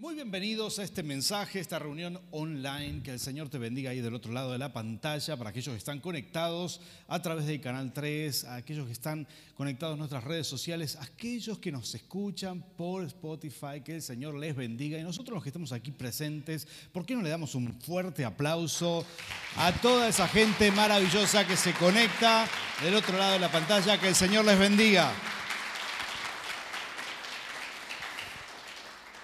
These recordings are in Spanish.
muy bienvenidos a este mensaje, esta reunión online. Que el Señor te bendiga ahí del otro lado de la pantalla para aquellos que están conectados a través del canal 3, a aquellos que están conectados en nuestras redes sociales, a aquellos que nos escuchan por Spotify. Que el Señor les bendiga. Y nosotros los que estamos aquí presentes, ¿por qué no le damos un fuerte aplauso a toda esa gente maravillosa que se conecta del otro lado de la pantalla? Que el Señor les bendiga.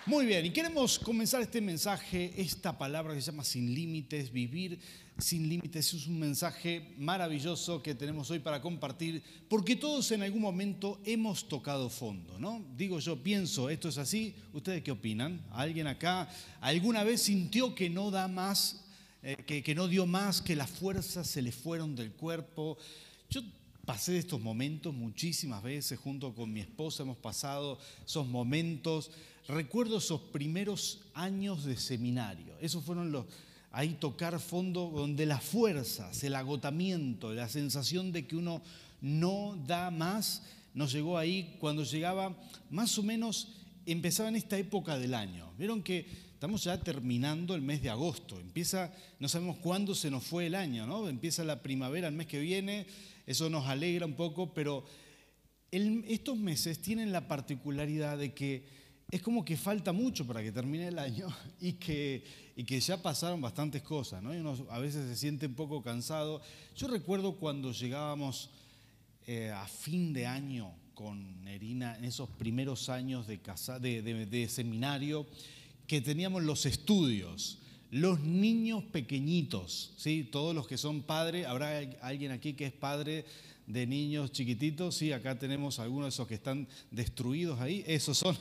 Muy bien, y queremos comenzar este mensaje, esta palabra que se llama sin límites, vivir sin límites. Es un mensaje maravilloso que tenemos hoy para compartir, porque todos en algún momento hemos tocado fondo, ¿no? Digo yo, pienso, esto es así, ¿ustedes qué opinan? ¿Alguien acá alguna vez sintió que no da más, eh, que, que no dio más, que las fuerzas se le fueron del cuerpo? Yo pasé estos momentos muchísimas veces junto con mi esposa, hemos pasado esos momentos recuerdo esos primeros años de seminario. Esos fueron los, ahí tocar fondo donde las fuerzas, el agotamiento, la sensación de que uno no da más, nos llegó ahí cuando llegaba más o menos, empezaba en esta época del año. Vieron que estamos ya terminando el mes de agosto, empieza, no sabemos cuándo se nos fue el año, ¿no? Empieza la primavera el mes que viene, eso nos alegra un poco, pero estos meses tienen la particularidad de que es como que falta mucho para que termine el año y que, y que ya pasaron bastantes cosas, ¿no? Y uno a veces se siente un poco cansado. Yo recuerdo cuando llegábamos eh, a fin de año con Nerina, en esos primeros años de, casa, de, de seminario, que teníamos los estudios, los niños pequeñitos, ¿sí? todos los que son padres, habrá alguien aquí que es padre de niños chiquititos, sí, acá tenemos algunos de esos que están destruidos ahí, esos son.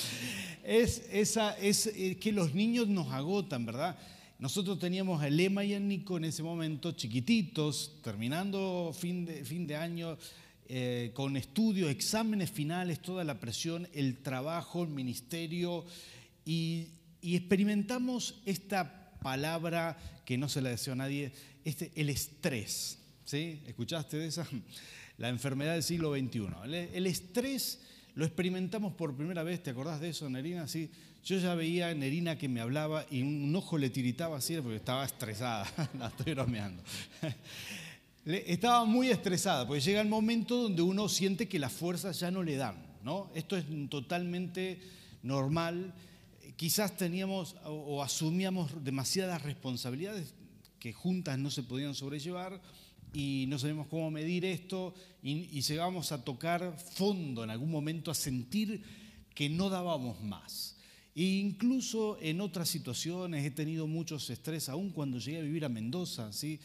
es, esa, es eh, que los niños nos agotan, ¿verdad? Nosotros teníamos a Lema y a Nico en ese momento chiquititos, terminando fin de, fin de año, eh, con estudios, exámenes finales, toda la presión, el trabajo, el ministerio, y, y experimentamos esta palabra que no se la deseo a nadie, este, el estrés. ¿Sí? ¿Escuchaste de esa? La enfermedad del siglo XXI. El, estrés lo experimentamos por primera vez, ¿te acordás de eso, Nerina? Sí. Yo ya veía a Nerina que me hablaba y un ojo le tiritaba así porque estaba estresada. La estoy bromeando. Estaba muy estresada, porque llega el momento donde uno siente que las fuerzas ya no le dan. ¿no? Esto es totalmente normal. Quizás teníamos o asumíamos demasiadas responsabilidades que juntas no se podían sobrellevar y no sabemos cómo medir esto y, llegamos a tocar fondo en algún momento, a sentir que no dábamos más. E incluso en otras situaciones he tenido muchos estrés, aún cuando llegué a vivir a Mendoza, ¿sí?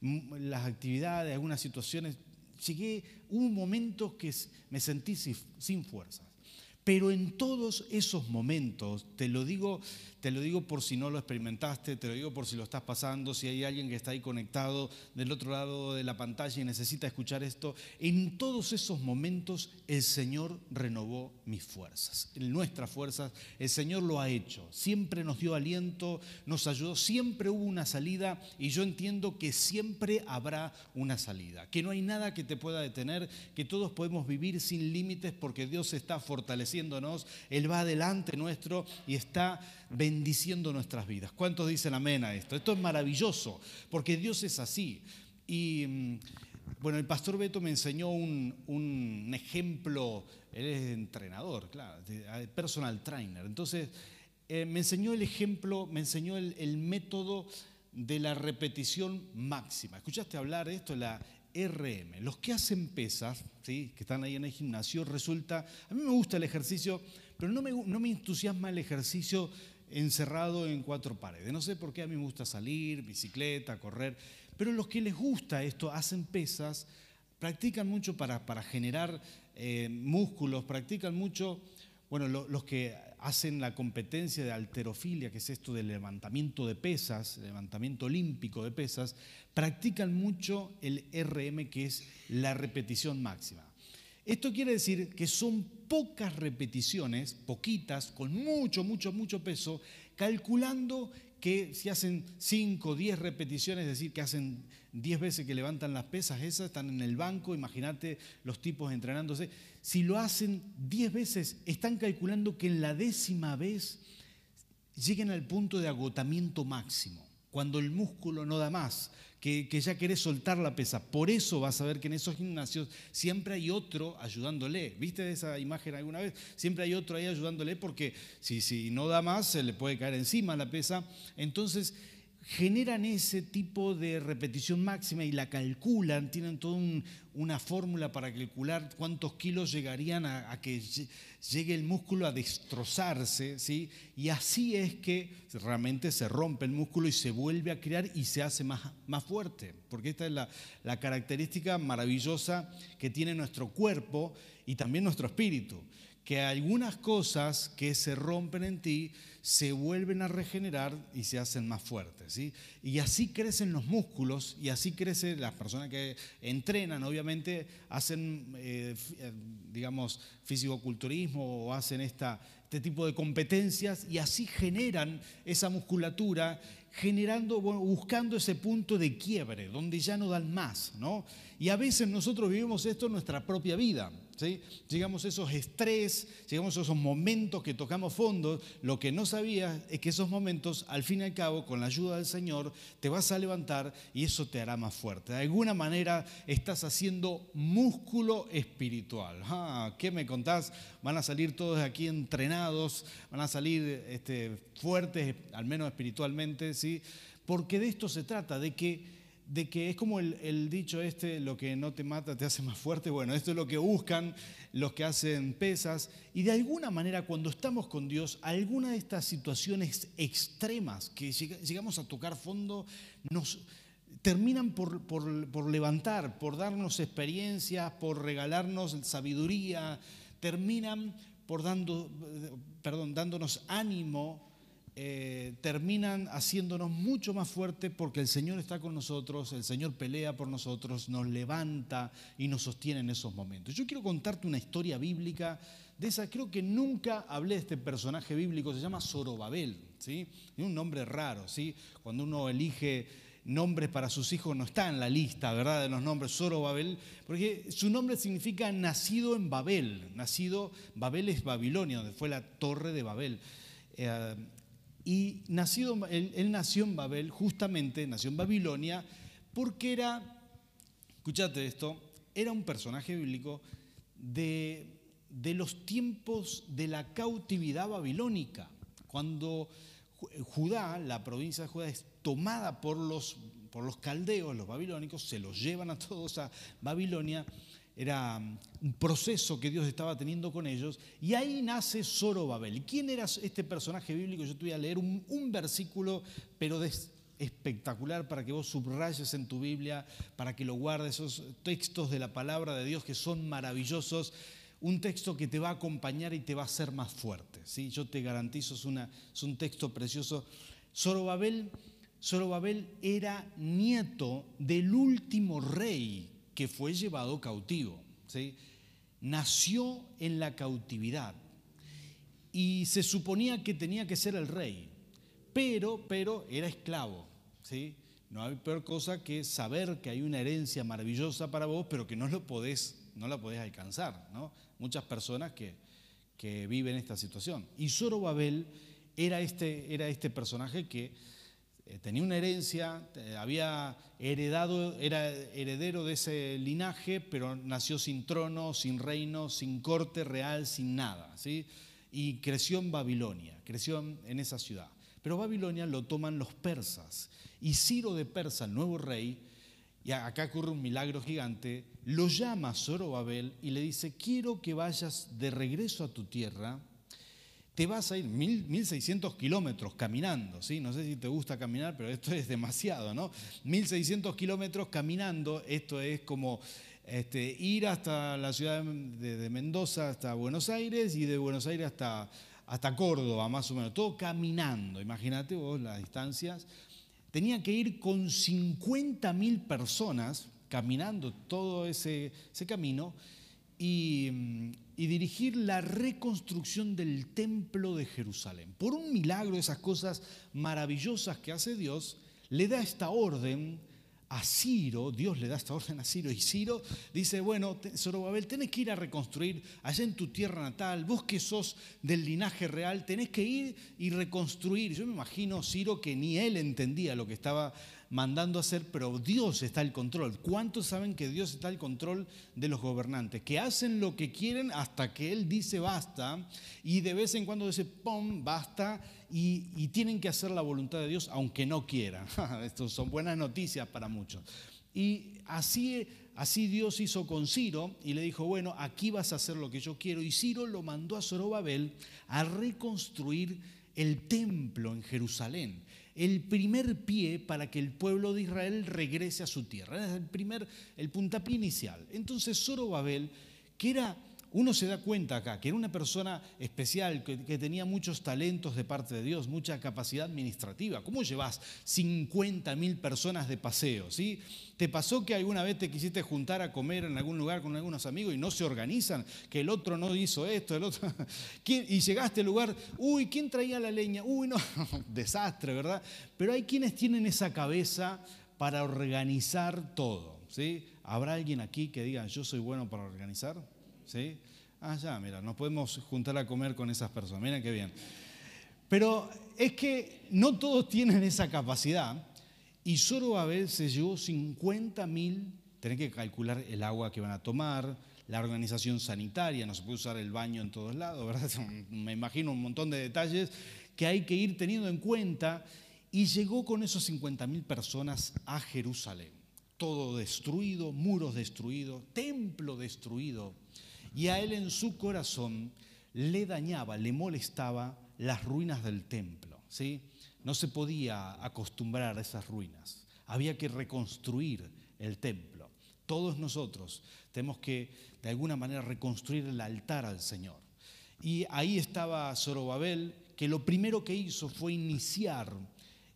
las actividades, algunas situaciones, llegué, hubo momentos que me sentí sin fuerza. Pero en todos esos momentos, te lo digo te lo digo por si no lo experimentaste, te lo digo por si lo estás pasando, si hay alguien que está ahí conectado del otro lado de la pantalla y necesita escuchar esto. En todos esos momentos el Señor renovó mis fuerzas, nuestras fuerzas. El Señor lo ha hecho. Siempre nos dio aliento, nos ayudó, siempre hubo una salida y yo entiendo que siempre habrá una salida, que no hay nada que te pueda detener, que todos podemos vivir sin límites porque Dios está fortaleciéndonos, Él va adelante nuestro y está bendiciendo nuestras vidas. ¿Cuántos dicen amén a esto? Esto es maravilloso, porque Dios es así. Y mm, bueno, el pastor Beto me enseñó un, ejemplo, él es entrenador, claro, personal trainer. Entonces, eh, me enseñó el ejemplo, me enseñó el, método de la repetición máxima. ¿Escuchaste hablar de esto? La RM. Los que hacen pesas, ¿sí? que están ahí en el gimnasio, resulta, a mí me gusta el ejercicio, pero no me, no me entusiasma el ejercicio encerrado en cuatro paredes. No sé por qué a mí me gusta salir, bicicleta, correr, pero los que les gusta esto hacen pesas, practican mucho para, para generar eh, músculos, practican mucho, bueno, los que hacen la competencia de alterofilia, que es esto del levantamiento de pesas, levantamiento olímpico de pesas, practican mucho el RM, que es la repetición máxima. Esto quiere decir que son pocas repeticiones, poquitas, con mucho, mucho, mucho peso, calculando que si hacen 5, 10 repeticiones, es decir, que hacen 10 veces que levantan las pesas esas, están en el banco, imagínate los tipos entrenándose, si lo hacen 10 veces, están calculando que en la décima vez lleguen al punto de agotamiento máximo, cuando el músculo no da más, que, ya querés soltar la pesa. Por eso vas a ver que en esos gimnasios siempre hay otro ayudándole. ¿Viste esa imagen alguna vez? Siempre hay otro ahí ayudándole porque si, si no da más se le puede caer encima la pesa. Entonces generan ese tipo de repetición máxima y la calculan, tienen toda una fórmula para calcular cuántos kilos llegarían a, que llegue el músculo a destrozarse, ¿sí? y así es que realmente se rompe el músculo y se vuelve a crear y se hace más, más fuerte, porque esta es la, la característica maravillosa que tiene nuestro cuerpo y también nuestro espíritu que algunas cosas que se rompen en ti se vuelven a regenerar y se hacen más fuertes. ¿sí? Y así crecen los músculos y así crecen las personas que entrenan, obviamente hacen, eh, eh, digamos, fisicoculturismo o hacen esta, este tipo de competencias y así generan esa musculatura, generando, buscando ese punto de quiebre, donde ya no dan más. ¿no? Y a veces nosotros vivimos esto en nuestra propia vida. Llegamos a esos estrés, llegamos a esos momentos que tocamos fondo. Lo que no sabías es que esos momentos, al fin y al cabo, con la ayuda del Señor, te vas a levantar y eso te hará más fuerte. De alguna manera estás haciendo músculo espiritual. Ah, ¿Qué me contás? Van a salir todos aquí entrenados, van a salir este, fuertes, al menos espiritualmente, ¿sí? Porque de esto se trata, de que de que es como el, dicho este, lo que no te mata te hace más fuerte. Bueno, esto es lo que buscan los que hacen pesas. Y de alguna manera cuando estamos con Dios, alguna de estas situaciones extremas que llegamos a tocar fondo, nos terminan por, por levantar, por darnos experiencias, por regalarnos sabiduría, terminan por dando, perdón, dándonos ánimo eh, terminan haciéndonos mucho más fuertes porque el Señor está con nosotros, el Señor pelea por nosotros, nos levanta y nos sostiene en esos momentos. Yo quiero contarte una historia bíblica de esa, creo que nunca hablé de este personaje bíblico, se llama Zorobabel, ¿sí? Es un nombre raro, ¿sí? Cuando uno elige nombres para sus hijos no está en la lista, ¿verdad? De los nombres Zorobabel, porque su nombre significa nacido en Babel, nacido, Babel es Babilonia, donde fue la torre de Babel. Eh, y nacido, él, nació en Babel, justamente nació en Babilonia, porque era, escúchate esto, era un personaje bíblico de, de los tiempos de la cautividad babilónica, cuando Judá, la provincia de Judá, es tomada por los, por los caldeos, los babilónicos, se los llevan a todos a Babilonia era mm, un proceso que Dios estaba teniendo con ellos, y ahí nace Zorobabel. ¿Quién era este personaje bíblico? Yo te voy a leer un, versículo, pero espectacular para que vos subrayes en tu Biblia, para que lo guardes, esos textos de la palabra de Dios que son maravillosos, un texto que te va a acompañar y te va a hacer más fuerte. ¿sí? Yo te garantizo, es un texto precioso. Zorobabel, Zorobabel era nieto del último rey que fue llevado cautivo. ¿sí? Nació en la cautividad y se suponía que tenía que ser el rey, pero, pero era esclavo. ¿sí? No hay peor cosa que saber que hay una herencia maravillosa para vos, pero que no, lo podés, no la podés alcanzar. ¿no? Muchas personas que, que viven esta situación. Y Zorobabel era este, era este personaje que tenía una herencia, eh, había heredado, era heredero de ese linaje, pero nació sin trono, sin reino, sin corte real, sin nada. ¿sí? Y creció en Babilonia, creció en esa ciudad. Pero Babilonia lo toman los persas. Y Ciro de Persa, el nuevo rey, y acá ocurre un milagro gigante, lo llama a Zorobabel y le dice, quiero que vayas de regreso a tu tierra te vas a ir 1600 kilómetros caminando, ¿sí? No sé si te gusta caminar, pero esto es demasiado, ¿no? 1600 kilómetros caminando, esto es como este, ir hasta la ciudad de, Mendoza, hasta Buenos Aires, y de Buenos Aires hasta, hasta Córdoba, más o menos, todo caminando, imagínate vos las distancias. Tenía que ir con 50.000 personas caminando todo ese, ese camino y, dirigir la reconstrucción del templo de Jerusalén. Por un milagro, esas cosas maravillosas que hace Dios, le da esta orden a Ciro, Dios le da esta orden a Ciro, y Ciro dice, bueno, Zorobabel, tenés que ir a reconstruir allá en tu tierra natal, vos que sos del linaje real, tenés que ir y reconstruir. Yo me imagino Ciro que ni él entendía lo que estaba mandando a hacer, pero Dios está al control. ¿Cuántos saben que Dios está al control de los gobernantes? Que hacen lo que quieren hasta que Él dice basta y de vez en cuando dice, ¡pum!, basta y, tienen que hacer la voluntad de Dios aunque no quieran. Estas son buenas noticias para muchos. Y así, así Dios hizo con Ciro y le dijo, bueno, aquí vas a hacer lo que yo quiero. Y Ciro lo mandó a Zorobabel a reconstruir el templo en Jerusalén el primer pie para que el pueblo de Israel regrese a su tierra. Era el primer, el puntapié inicial. Entonces Zorobabel, que era, uno se da cuenta acá, que era una persona especial, que, tenía muchos talentos de parte de Dios, mucha capacidad administrativa. ¿Cómo llevas 50 mil personas de paseo? ¿sí? ¿Te pasó que alguna vez te quisiste juntar a comer en algún lugar con algunos amigos y no se organizan? Que el otro no hizo esto, el otro. Y llegaste al lugar, uy, ¿quién traía la leña? Uy, no, desastre, ¿verdad? Pero hay quienes tienen esa cabeza para organizar todo, ¿sí? ¿Habrá alguien aquí que diga, yo soy bueno para organizar? ¿Sí? Ah, ya, mira, nos podemos juntar a comer con esas personas, miren qué bien. Pero es que no todos tienen esa capacidad y Zorobabel se llevó 50 mil, tenés que calcular el agua que van a tomar, la organización sanitaria, no se puede usar el baño en todos lados, ¿verdad? Me imagino un montón de detalles que hay que ir teniendo en cuenta. Y llegó con esos 50 mil personas a Jerusalén. Todo destruido, muros destruidos, templo destruido. Y a él en su corazón le dañaba, le molestaba las ruinas del templo. ¿sí? No se podía acostumbrar a esas ruinas. Había que reconstruir el templo. Todos nosotros tenemos que, de alguna manera, reconstruir el altar al Señor. Y ahí estaba Zorobabel, que lo primero que hizo fue iniciar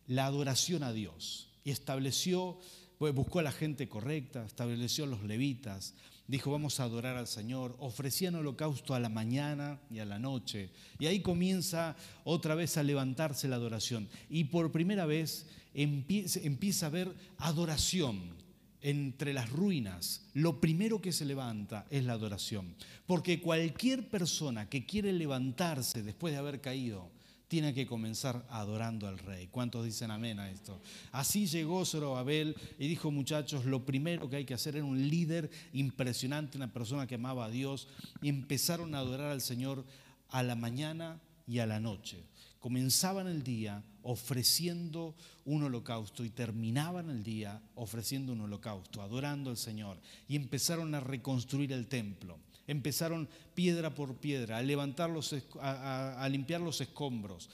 la adoración a Dios. Y estableció, pues, buscó a la gente correcta, estableció a los levitas, dijo, vamos a adorar al Señor, ofrecían holocausto a la mañana y a la noche. Y ahí comienza otra vez a levantarse la adoración. Y por primera vez empieza, a haber adoración entre las ruinas. Lo primero que se levanta es la adoración. Porque cualquier persona que quiere levantarse después de haber caído, tiene que comenzar adorando al rey. ¿Cuántos dicen amén a esto? Así llegó Zorobabel y dijo, muchachos, lo primero que hay que hacer era un líder impresionante, una persona que amaba a Dios, y empezaron a adorar al Señor a la mañana y a la noche. Comenzaban el día ofreciendo un holocausto y terminaban el día ofreciendo un holocausto, adorando al Señor. Y empezaron a reconstruir el templo empezaron piedra por piedra, a, levantar los, a, limpiar los escombros,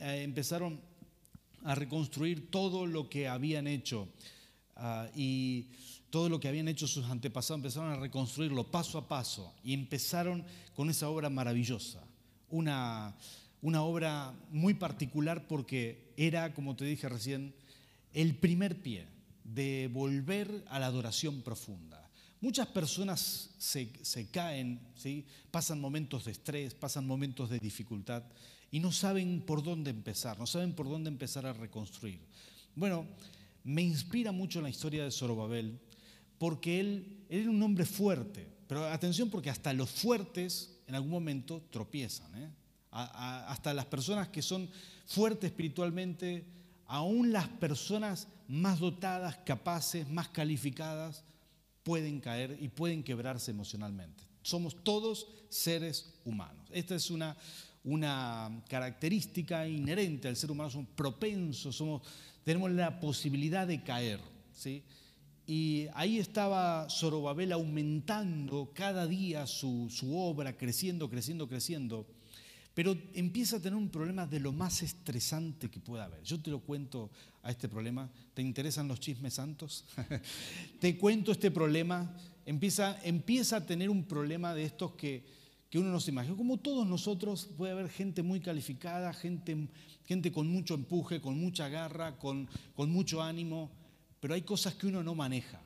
empezaron a reconstruir todo lo que habían hecho ah, y todo lo que habían hecho sus antepasados, empezaron a reconstruirlo paso a paso y empezaron con esa obra maravillosa, una, una obra muy particular porque era, como te dije recién, el primer pie de volver a la adoración profunda. Muchas personas se, caen, pasan momentos de estrés, pasan momentos de dificultad y no saben por dónde empezar, no saben por dónde empezar a reconstruir. Bueno, me inspira mucho la historia de Zorobabel porque él, era un hombre fuerte, pero atención porque hasta los fuertes en algún momento tropiezan. ¿eh? hasta las personas que son fuertes espiritualmente, aún las personas más dotadas, capaces, más calificadas, pueden caer y pueden quebrarse emocionalmente. Somos todos seres humanos. Esta es una, una característica inherente al ser humano, somos propensos, somos, tenemos la posibilidad de caer. ¿sí? Y ahí estaba Zorobabel aumentando cada día su, su obra, creciendo, creciendo, creciendo pero empieza a tener un problema de lo más estresante que pueda haber. Yo te lo cuento a este problema. ¿Te interesan los chismes santos? te cuento este problema. Empieza, empieza a tener un problema de estos que, que uno no se imagina. Como todos nosotros, puede haber gente muy calificada, gente, gente con mucho empuje, con mucha garra, con, con mucho ánimo, pero hay cosas que uno no maneja.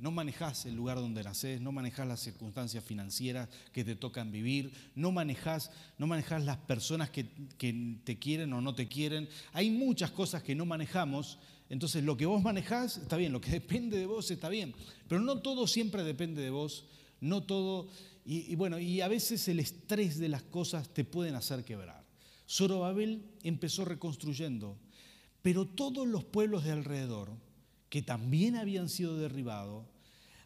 No manejas el lugar donde naces, no manejas las circunstancias financieras que te tocan vivir, no manejas, no manejas las personas que, te quieren o no te quieren. Hay muchas cosas que no manejamos, entonces lo que vos manejás está bien, lo que depende de vos está bien, pero no todo siempre depende de vos, no todo, y, y bueno, y a veces el estrés de las cosas te pueden hacer quebrar. Zorobabel empezó reconstruyendo, pero todos los pueblos de alrededor, que también habían sido derribados,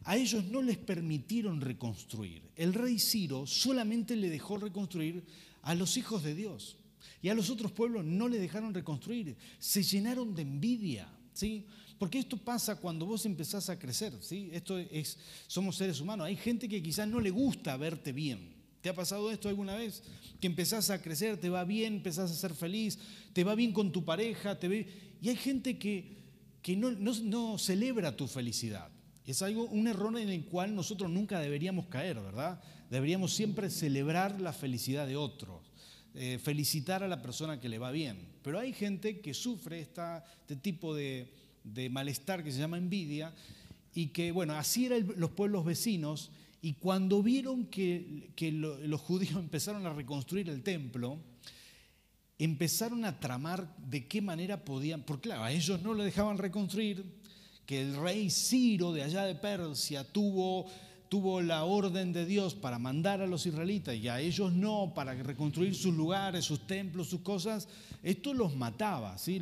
a ellos no les permitieron reconstruir. El rey Ciro solamente le dejó reconstruir a los hijos de Dios. Y a los otros pueblos no le dejaron reconstruir. Se llenaron de envidia. ¿sí? Porque esto pasa cuando vos empezás a crecer. ¿sí? Esto es, somos seres humanos. Hay gente que quizás no le gusta verte bien. ¿Te ha pasado esto alguna vez? Que empezás a crecer, te va bien, empezás a ser feliz, te va bien con tu pareja, te ve... y hay gente que, que no, no, celebra tu felicidad. Es algo, un error en el cual nosotros nunca deberíamos caer, ¿verdad? Deberíamos siempre celebrar la felicidad de otros, eh, felicitar a la persona que le va bien. Pero hay gente que sufre este tipo de, de malestar que se llama envidia y que, bueno, así eran los pueblos vecinos y cuando vieron que, los judíos empezaron a reconstruir el templo, empezaron a tramar de qué manera podían, porque claro, a ellos no lo dejaban reconstruir, que el rey Ciro de allá de Persia tuvo, la orden de Dios para mandar a los israelitas y a ellos no, para reconstruir sus lugares, sus templos, sus cosas, esto los mataba, ¿sí?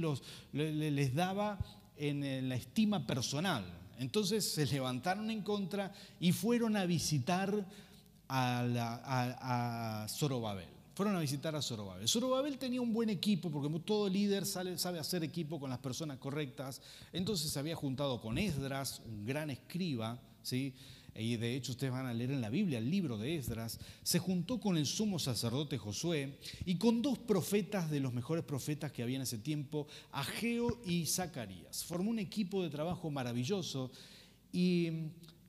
les daba en la estima personal. Entonces se levantaron en contra y fueron a visitar a, Zorobabel. Fueron a visitar a Zorobabel. Zorobabel tenía un buen equipo, porque todo líder sabe hacer equipo con las personas correctas. Entonces se había juntado con Esdras, un gran escriba, ¿sí? y de hecho ustedes van a leer en la Biblia el libro de Esdras, se juntó con el sumo sacerdote Josué y con dos profetas de los mejores profetas que había en ese tiempo, Ageo y Zacarías. Formó un equipo de trabajo maravilloso y,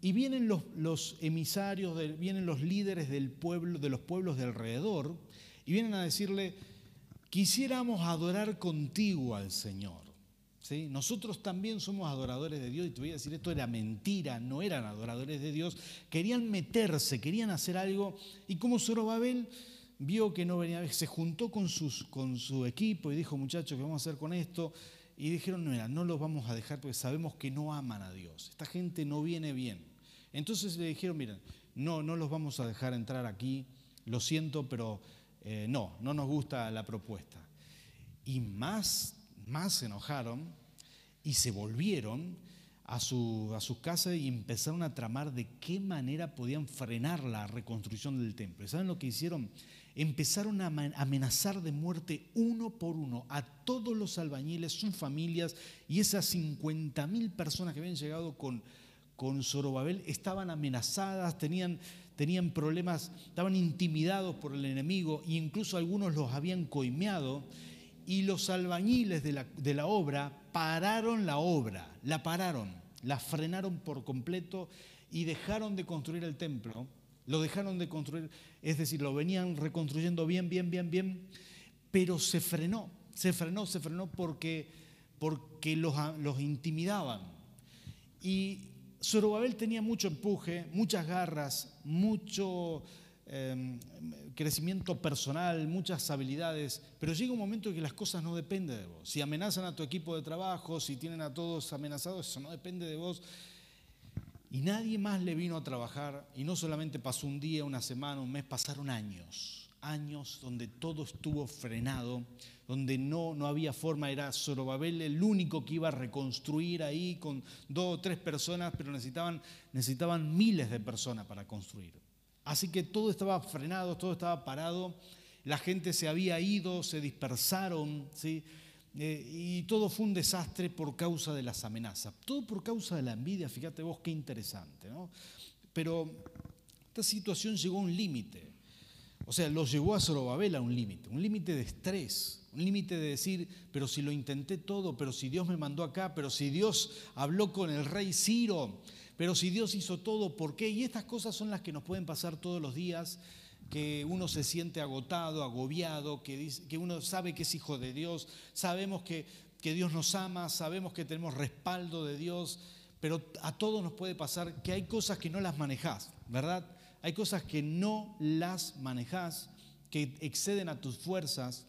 vienen los, emisarios, vienen los líderes del pueblo, de los pueblos de alrededor y vienen a decirle, quisiéramos adorar contigo al Señor. Nosotros también somos adoradores de Dios y te voy a decir, esto era mentira, no eran adoradores de Dios, querían meterse, querían hacer algo y como Zorobabel vio que no venía, se juntó con, sus, con su equipo y dijo, muchachos, ¿qué vamos a hacer con esto? Y dijeron, no, no los vamos a dejar porque sabemos que no aman a Dios, esta gente no viene bien. Entonces le dijeron, miren, no, no los vamos a dejar entrar aquí, lo siento, pero eh, no, no nos gusta la propuesta. Y más, más se enojaron y se volvieron a, su, a sus casas y empezaron a tramar de qué manera podían frenar la reconstrucción del templo. ¿Saben lo que hicieron? Empezaron a amenazar de muerte uno por uno a todos los albañiles, sus familias y esas 50 mil personas que habían llegado con, con Zorobabel estaban amenazadas, tenían, tenían problemas, estaban intimidados por el enemigo e incluso algunos los habían coimeado y los albañiles de la, de la obra pararon la obra, la pararon, la frenaron por completo y dejaron de construir el templo, lo dejaron de construir, es decir, lo venían reconstruyendo bien, bien, bien, bien, pero se frenó, se frenó, se frenó porque, porque los, los intimidaban. Y Zorobabel tenía mucho empuje, muchas garras, mucho Em, crecimiento personal, muchas habilidades, pero llega un momento en que las cosas no dependen de vos. Si amenazan a tu equipo de trabajo, si tienen a todos amenazados, eso no depende de vos. Y nadie más le vino a trabajar, y no solamente pasó un día, una semana, un mes, pasaron años, años donde todo estuvo frenado, donde no, no había forma, era Zorobabel el único que iba a reconstruir ahí con dos o tres personas, pero necesitaban, necesitaban miles de personas para construir. Así que todo estaba frenado, todo estaba parado, la gente se había ido, se dispersaron, ¿sí? Eh, y todo fue un desastre por causa de las amenazas. Todo por causa de la envidia, fíjate vos qué interesante. ¿no? Pero esta situación llegó a un límite. O sea, lo llevó a Zorobabel a un límite, un límite de estrés, un límite de decir, pero si lo intenté todo, pero si Dios me mandó acá, pero si Dios habló con el rey Ciro, pero si Dios hizo todo, ¿por qué? Y estas cosas son las que nos pueden pasar todos los días, que uno se siente agotado, agobiado, que, uno sabe que es hijo de Dios, sabemos que, que Dios nos ama, sabemos que tenemos respaldo de Dios, pero a todos nos puede pasar que hay cosas que no las manejás, ¿verdad? Hay cosas que no las manejás, que exceden a tus fuerzas,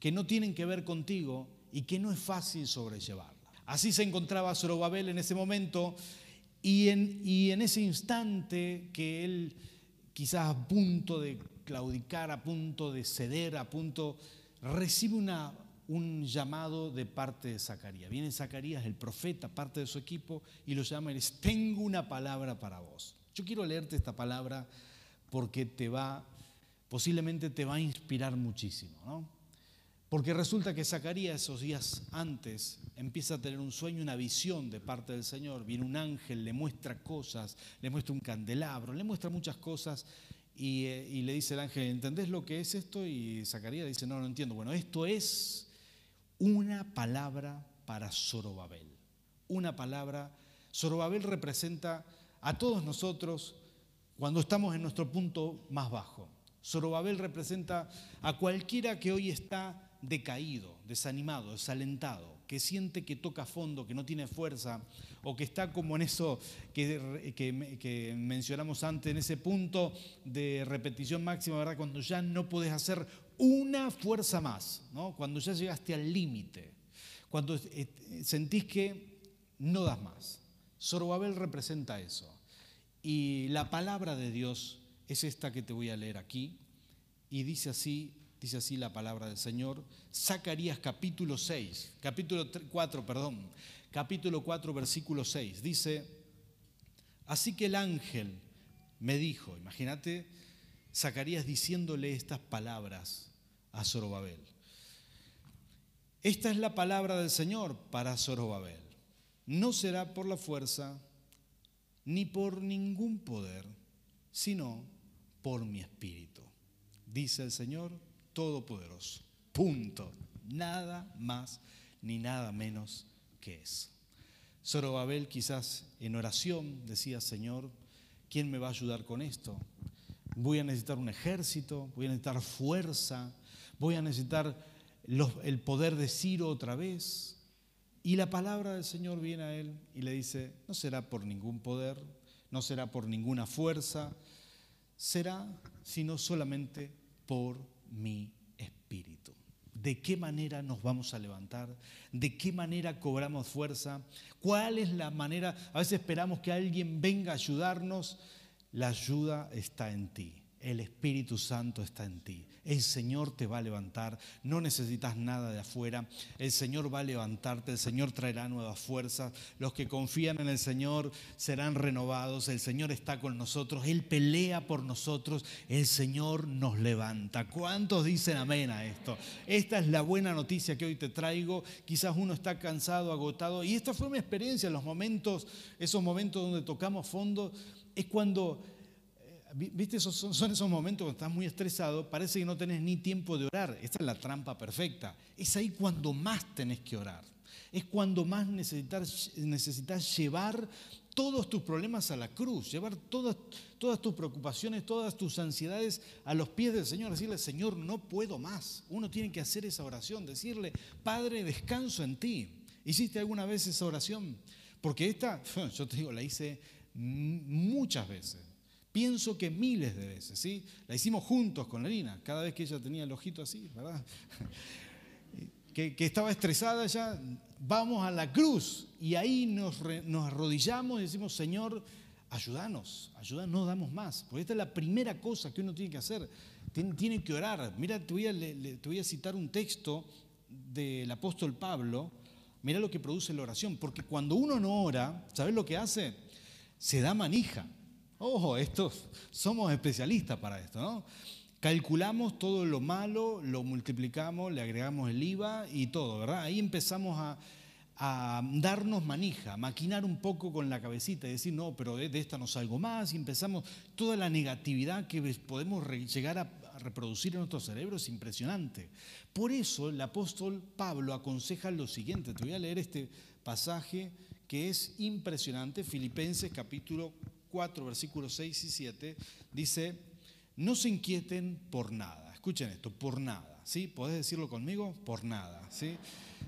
que no tienen que ver contigo y que no es fácil sobrellevarla. Así se encontraba Zorobabel en ese momento y en, y en ese instante que él quizás a punto de claudicar, a punto de ceder, a punto, recibe una, un llamado de parte de Zacarías. Viene Zacarías, el profeta, parte de su equipo, y lo llama y dice, tengo una palabra para vos. Yo quiero leerte esta palabra porque te va, posiblemente te va a inspirar muchísimo, ¿no? Porque resulta que Zacarías esos días antes empieza a tener un sueño, una visión de parte del Señor. Viene un ángel, le muestra cosas, le muestra un candelabro, le muestra muchas cosas y, eh, le dice el ángel, ¿entendés lo que es esto? Y Zacarías dice, no, no entiendo. Bueno, esto es una palabra para Zorobabel. Una palabra. Zorobabel representa a todos nosotros cuando estamos en nuestro punto más bajo. Zorobabel representa a cualquiera que hoy está decaído, desanimado, desalentado, que siente que toca fondo, que no tiene fuerza, o que está como en eso que, que, mencionamos antes, en ese punto de repetición máxima, ¿verdad? Cuando ya no puedes hacer una fuerza más, ¿no? Cuando ya llegaste al límite, cuando eh, sentís que no das más. Zorobabel representa eso. Y la palabra de Dios es esta que te voy a leer aquí, y dice así dice así la palabra del Señor. Zacarías capítulo 6, capítulo 4, perdón, capítulo 4, versículo 6. Dice, así que el ángel me dijo, imagínate Zacarías diciéndole estas palabras a Zorobabel. Esta es la palabra del Señor para Zorobabel. No será por la fuerza ni por ningún poder, sino por mi espíritu. Dice el Señor todopoderoso. Punto. Nada más ni nada menos que eso. Zorobabel quizás en oración decía, Señor, ¿quién me va a ayudar con esto? Voy a necesitar un ejército, voy a necesitar fuerza, voy a necesitar el poder de Ciro otra vez. Y la palabra del Señor viene a él y le dice, no será por ningún poder, no será por ninguna fuerza, será sino solamente por mi espíritu. ¿De qué manera nos vamos a levantar? ¿De qué manera cobramos fuerza? ¿Cuál es la manera? A veces esperamos que alguien venga a ayudarnos. La ayuda está en ti. El Espíritu Santo está en ti. El Señor te va a levantar. No necesitas nada de afuera. El Señor va a levantarte. El Señor traerá nuevas fuerzas. Los que confían en el Señor serán renovados. El Señor está con nosotros. Él pelea por nosotros. El Señor nos levanta. ¿Cuántos dicen amén a esto? Esta es la buena noticia que hoy te traigo. Quizás uno está cansado, agotado. Y esta fue mi experiencia en los momentos, esos momentos donde tocamos fondo. Es cuando ¿Viste? son, esos momentos cuando estás muy estresado, parece que no tenés ni tiempo de orar. Esta es la trampa perfecta. Es ahí cuando más tenés que orar. Es cuando más necesitas, necesitas llevar todos tus problemas a la cruz, llevar todas, todas tus preocupaciones, todas tus ansiedades a los pies del Señor, decirle, Señor, no puedo más. Uno tiene que hacer esa oración, decirle, Padre, descanso en ti. ¿Hiciste alguna vez esa oración? Porque esta, yo te digo, la hice muchas veces. Pienso que miles de veces, ¿sí? La hicimos juntos con Lina, cada vez que ella tenía el ojito así, ¿verdad? que, estaba estresada ya, vamos a la cruz y ahí nos, nos arrodillamos y decimos, Señor, ayúdanos, ayúdanos, no damos más. Porque esta es la primera cosa que uno tiene que hacer, tiene, que orar. Mira, te voy, a, te voy a citar un texto del apóstol Pablo, mira lo que produce la oración, porque cuando uno no ora, ¿sabes lo que hace? Se da manija. Ojo, estos, somos especialistas para esto, ¿no? Calculamos todo lo malo, lo multiplicamos, le agregamos el IVA y todo, ¿verdad? Ahí empezamos a, darnos manija, a maquinar un poco con la cabecita y decir, no, pero de, esta no salgo más, y empezamos toda la negatividad que podemos llegar a, a reproducir en nuestro cerebro es impresionante. Por eso el apóstol Pablo aconseja lo siguiente, te voy a leer este pasaje que es impresionante, Filipenses capítulo 4, versículos 6 y 7, dice, no se inquieten por nada. Escuchen esto, por nada. ¿sí? ¿Podés decirlo conmigo? Por nada, ¿sí?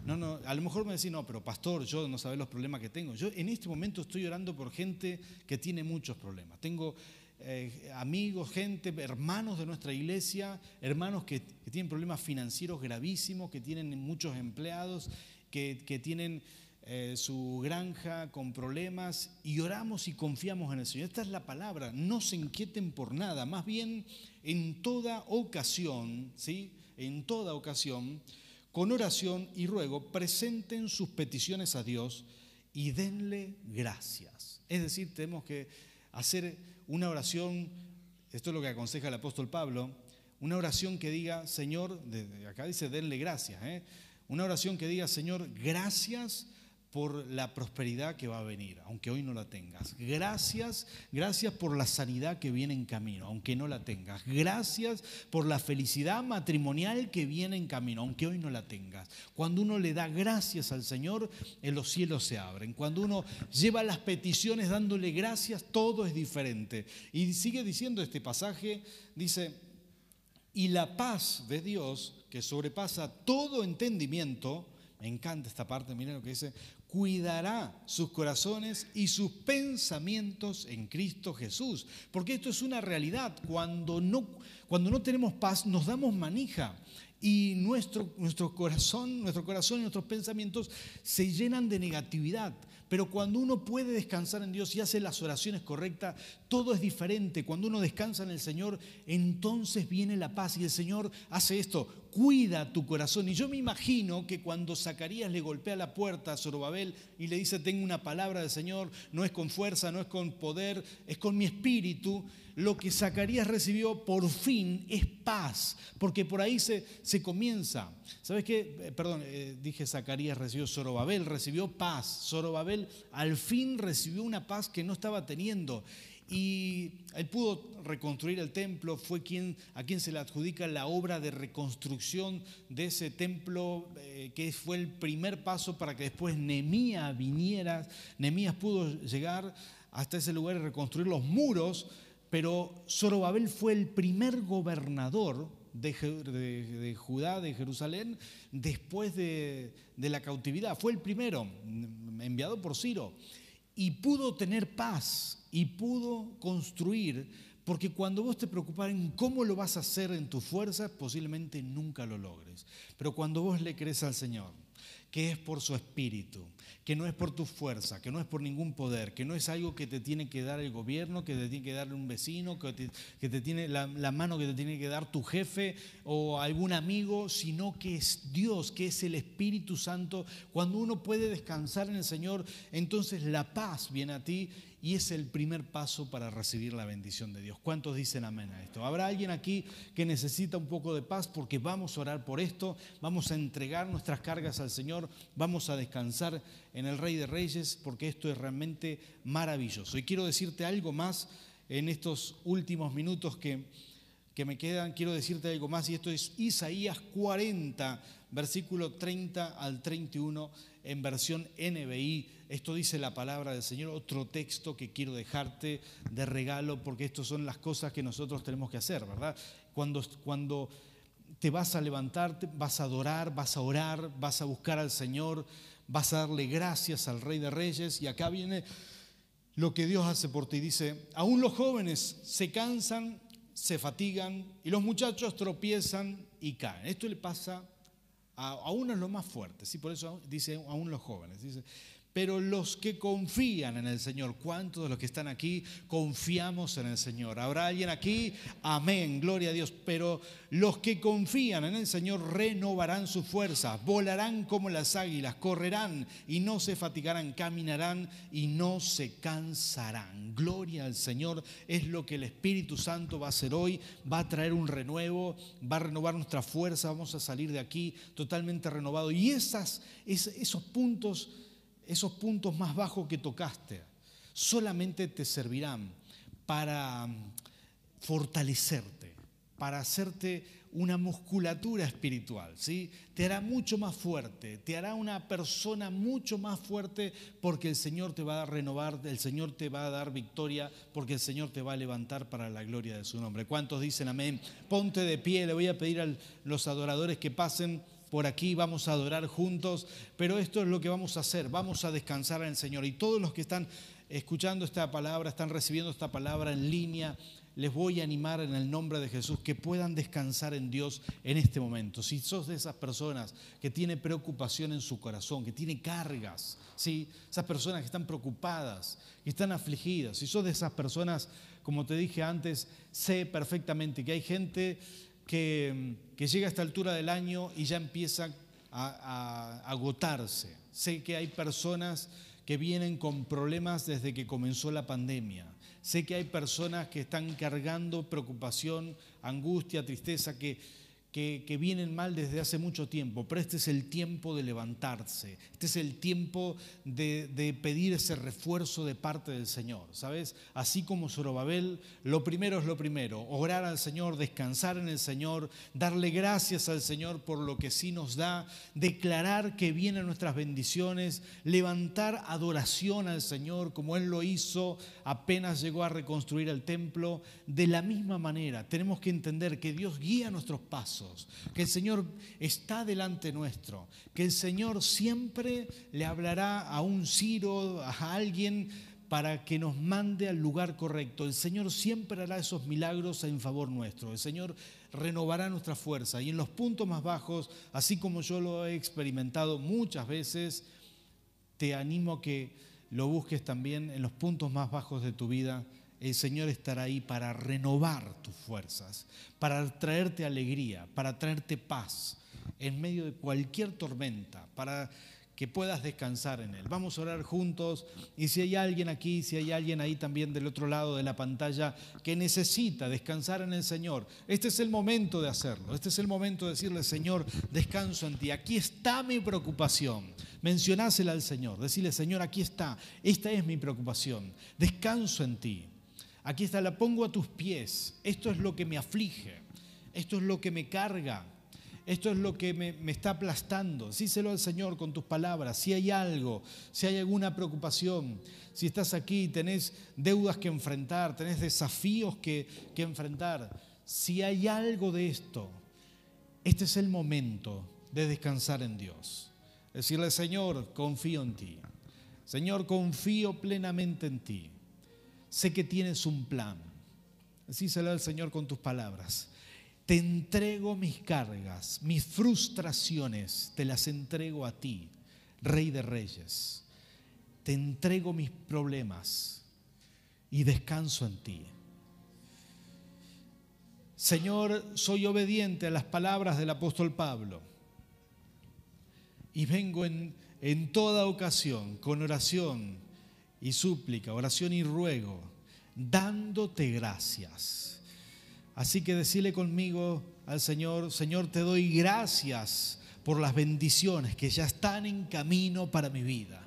No, no, a lo mejor me decís, no, pero pastor, yo no sabés los problemas que tengo. Yo en este momento estoy orando por gente que tiene muchos problemas. Tengo eh, amigos, gente, hermanos de nuestra iglesia, hermanos que, tienen problemas financieros gravísimos, que tienen muchos empleados, que, tienen eh, su granja con problemas y oramos y confiamos en el Señor. Esta es la palabra, no se inquieten por nada, más bien en toda ocasión, ¿sí? En toda ocasión con oración y ruego, presenten sus peticiones a Dios y denle gracias. Es decir, tenemos que hacer una oración, esto es lo que aconseja el apóstol Pablo, una oración que diga, Señor, acá dice denle gracias, ¿eh? una oración que diga, Señor, gracias por la prosperidad que va a venir, aunque hoy no la tengas. Gracias, gracias por la sanidad que viene en camino, aunque no la tengas. Gracias por la felicidad matrimonial que viene en camino, aunque hoy no la tengas. Cuando uno le da gracias al Señor, en los cielos se abren. Cuando uno lleva las peticiones dándole gracias, todo es diferente. Y sigue diciendo este pasaje, dice, y la paz de Dios, que sobrepasa todo entendimiento, me encanta esta parte, miren lo que dice, cuidará sus corazones y sus pensamientos en Cristo Jesús. Porque esto es una realidad. Cuando no, cuando no tenemos paz, nos damos manija y nuestro, nuestro, corazón, nuestro corazón y nuestros pensamientos se llenan de negatividad. Pero cuando uno puede descansar en Dios y hace las oraciones correctas, todo es diferente. Cuando uno descansa en el Señor, entonces viene la paz y el Señor hace esto, cuida tu corazón. Y yo me imagino que cuando Zacarías le golpea la puerta a Zorobabel y le dice, tengo una palabra del Señor, no es con fuerza, no es con poder, es con mi espíritu, lo que Zacarías recibió por fin es paz, porque por ahí se, se comienza. ¿Sabes qué? Eh, perdón, eh, dije Zacarías recibió Zorobabel, recibió paz. Zorobabel al fin recibió una paz que no estaba teniendo. Y él pudo reconstruir el templo, fue quien, a quien se le adjudica la obra de reconstrucción de ese templo, eh, que fue el primer paso para que después Nemías viniera. Nemías pudo llegar hasta ese lugar y reconstruir los muros, pero Zorobabel fue el primer gobernador de, Judá, de Jerusalén, después de, de la cautividad. Fue el primero, enviado por Ciro y pudo tener paz y pudo construir, porque cuando vos te preocupas en cómo lo vas a hacer en tus fuerzas, posiblemente nunca lo logres. Pero cuando vos le crees al Señor, que es por su espíritu, que no es por tu fuerza, que no es por ningún poder, que no es algo que te tiene que dar el gobierno, que te tiene que dar un vecino, que te, tiene la, la, mano que te tiene que dar tu jefe o algún amigo, sino que es Dios, que es el Espíritu Santo. Cuando uno puede descansar en el Señor, entonces la paz viene a ti y es el primer paso para recibir la bendición de Dios. ¿Cuántos dicen amén a esto? ¿Habrá alguien aquí que necesita un poco de paz porque vamos a orar por esto, vamos a entregar nuestras cargas al Señor, vamos a descansar en el Rey de Reyes porque esto es realmente maravilloso. Y quiero decirte algo más en estos últimos minutos que, que me quedan, quiero decirte algo más y esto es Isaías 40, versículo 30 al 31 en versión NBI. Esto dice la palabra del Señor, otro texto que quiero dejarte de regalo, porque estas son las cosas que nosotros tenemos que hacer, ¿verdad? Cuando, cuando te vas a levantar, vas a adorar, vas a orar, vas a buscar al Señor, vas a darle gracias al Rey de Reyes. Y acá viene lo que Dios hace por ti. Dice, aún los jóvenes se cansan, se fatigan y los muchachos tropiezan y caen. Esto le pasa a, uno es lo más fuerte, ¿sí? por eso dice aún los jóvenes. Dice, pero los que confían en el Señor, ¿cuántos de los que están aquí confiamos en el Señor? ¿Habrá alguien aquí? Amén, gloria a Dios. Pero los que confían en el Señor renovarán sus fuerzas, volarán como las águilas, correrán y no se fatigarán, caminarán y no se cansarán. Gloria al Señor es lo que el Espíritu Santo va a hacer hoy, va a traer un renuevo, va a renovar nuestra fuerza, vamos a salir de aquí totalmente renovado. Y esas, esos puntos esos puntos más bajos que tocaste, solamente te servirán para mm, fortalecerte, para hacerte una musculatura espiritual, ¿sí? Te hará mucho más fuerte, te hará una persona mucho más fuerte porque el Señor te va a renovar, el Señor te va a dar victoria, porque el Señor te va a levantar para la gloria de su nombre. ¿Cuántos dicen amén? Ponte de pie, le voy a pedir a los adoradores que pasen por aquí, vamos a adorar juntos, pero esto es lo que vamos a hacer, vamos a descansar en el Señor. Y todos los que están escuchando esta palabra, están recibiendo esta palabra en línea, les voy a animar en el nombre de Jesús que puedan descansar en Dios en este momento. Si sos de esas personas que tiene preocupación en su corazón, que tiene cargas, ¿sí? esas personas que están preocupadas, que están afligidas, si sos de esas personas, como te dije antes, sé perfectamente que hay gente que, llega a esta altura del año y ya empieza a agotarse. Sé que hay personas que vienen con problemas desde que comenzó la pandemia Sé que hay personas que están cargando preocupación, angustia, tristeza, que que, vienen mal desde hace mucho tiempo, pero este es el tiempo de levantarse, este es el tiempo de, pedir ese refuerzo de parte del Señor, ¿sabes? Así como Zorobabel, lo primero es lo primero, orar al Señor, descansar en el Señor, darle gracias al Señor por lo que sí nos da, declarar que vienen nuestras bendiciones, levantar adoración al Señor como Él lo hizo apenas llegó a reconstruir el templo. De la misma manera, tenemos que entender que Dios guía nuestros pasos que el Señor está delante nuestro, que el Señor siempre le hablará a un Ciro, a alguien para que nos mande al lugar correcto. El Señor siempre hará esos milagros en favor nuestro. El Señor renovará nuestra fuerza. Y en los puntos más bajos, así como yo lo he experimentado muchas veces, te animo a que lo busques también en los puntos más bajos de tu vida el Señor estará ahí para renovar tus fuerzas, para traerte alegría, para traerte paz en medio de cualquier tormenta, para que puedas descansar en Él. Vamos a orar juntos y si hay alguien aquí, si hay alguien ahí también del otro lado de la pantalla que necesita descansar en el Señor, este es el momento de hacerlo, este es el momento de decirle, Señor, descanso en ti, aquí está mi preocupación. Mencionásela al Señor, decirle, Señor, aquí está, esta es mi preocupación, descanso en ti. Aquí está, la pongo a tus pies. Esto es lo que me aflige. Esto es lo que me carga. Esto es lo que me, está aplastando. Díselo al Señor con tus palabras. Si hay algo, si hay alguna preocupación, si estás aquí tenés deudas que enfrentar, tenés desafíos que, que enfrentar, si hay algo de esto, este es el momento de descansar en Dios. Decirle, Señor, confío en ti. Señor, confío plenamente en ti sé que tienes un plan. Decíselo al Señor con tus palabras. Te entrego mis cargas, mis frustraciones, te las entrego a ti, Rey de Reyes. Te entrego mis problemas y descanso en ti. Señor, soy obediente a las palabras del apóstol Pablo y vengo en, en toda ocasión con oración y súplica, oración y ruego, dándote gracias. Así que decirle conmigo al Señor, Señor, te doy gracias por las bendiciones que ya están en camino para mi vida.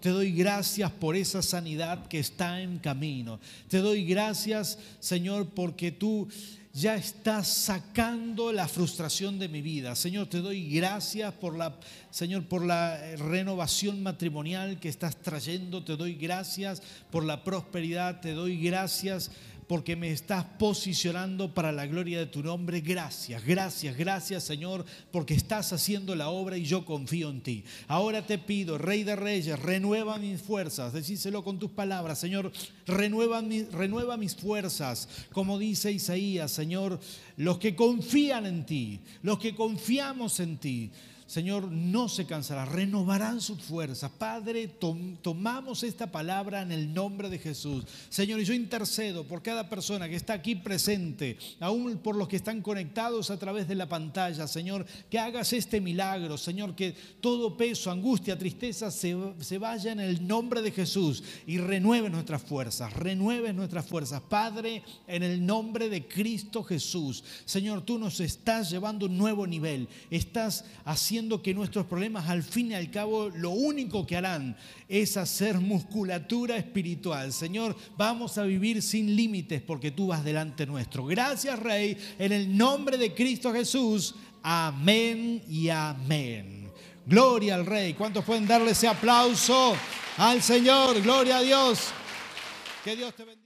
Te doy gracias por esa sanidad que está en camino. Te doy gracias, Señor, porque tú ya estás sacando la frustración de mi vida. Señor, te doy gracias por la, Señor, por la renovación matrimonial que estás trayendo. Te doy gracias por la prosperidad. Te doy gracias porque me estás posicionando para la gloria de tu nombre. Gracias, gracias, gracias Señor, porque estás haciendo la obra y yo confío en ti. Ahora te pido, Rey de Reyes, renueva mis fuerzas. Decíselo con tus palabras, Señor, renueva, renueva mis fuerzas. Como dice Isaías, Señor, los que confían en ti, los que confiamos en ti. Señor, no se cansará, renovarán sus fuerzas. Padre, tomamos esta palabra en el nombre de Jesús. Señor, y yo intercedo por cada persona que está aquí presente, aún por los que están conectados a través de la pantalla. Señor, que hagas este milagro. Señor, que todo peso, angustia, tristeza se, se vaya en el nombre de Jesús y renueve nuestras fuerzas, renueve nuestras fuerzas. Padre, en el nombre de Cristo Jesús. Señor, tú nos estás llevando un nuevo nivel. Estás haciendo que nuestros problemas al fin y al cabo lo único que harán es hacer musculatura espiritual. Señor, vamos a vivir sin límites porque tú vas delante nuestro. Gracias Rey, en el nombre de Cristo Jesús. Amén y amén. Gloria al Rey. ¿Cuántos pueden darle ese aplauso al Señor? Gloria a Dios. Que Dios te bendiga.